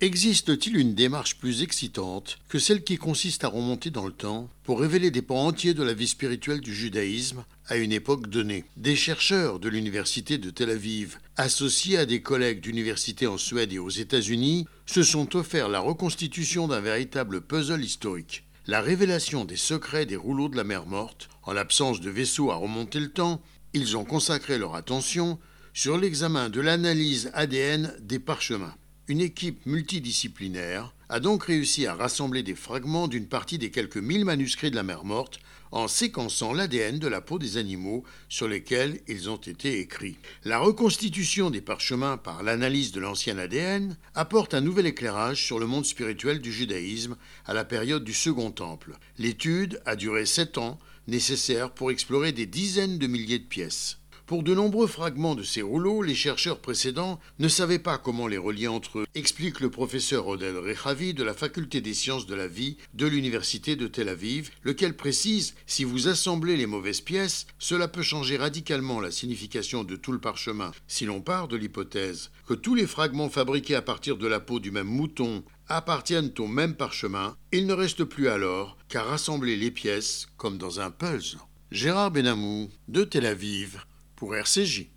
Existe-t-il une démarche plus excitante que celle qui consiste à remonter dans le temps pour révéler des pans entiers de la vie spirituelle du judaïsme à une époque donnée? Des chercheurs de l'université de Tel Aviv, associés à des collègues d'universités en Suède et aux États-Unis, se sont offerts la reconstitution d'un véritable puzzle historique. La révélation des secrets des rouleaux de la mer morte, en l'absence de vaisseaux à remonter le temps, ils ont consacré leur attention sur l'examen de l'analyse ADN des parchemins. Une équipe multidisciplinaire a donc réussi à rassembler des fragments d'une partie des quelques mille manuscrits de la mer morte en séquençant l'ADN de la peau des animaux sur lesquels ils ont été écrits. La reconstitution des parchemins par l'analyse de l'ancien ADN apporte un nouvel éclairage sur le monde spirituel du judaïsme à la période du Second Temple. L'étude a duré sept ans, nécessaire pour explorer des dizaines de milliers de pièces. Pour de nombreux fragments de ces rouleaux, les chercheurs précédents ne savaient pas comment les relier entre eux, explique le professeur Odel Rechavi de la faculté des sciences de la vie de l'université de Tel Aviv, lequel précise si vous assemblez les mauvaises pièces, cela peut changer radicalement la signification de tout le parchemin. Si l'on part de l'hypothèse que tous les fragments fabriqués à partir de la peau du même mouton appartiennent au même parchemin, il ne reste plus alors qu'à rassembler les pièces comme dans un puzzle. Gérard Benamou, de Tel Aviv, pour RCJ.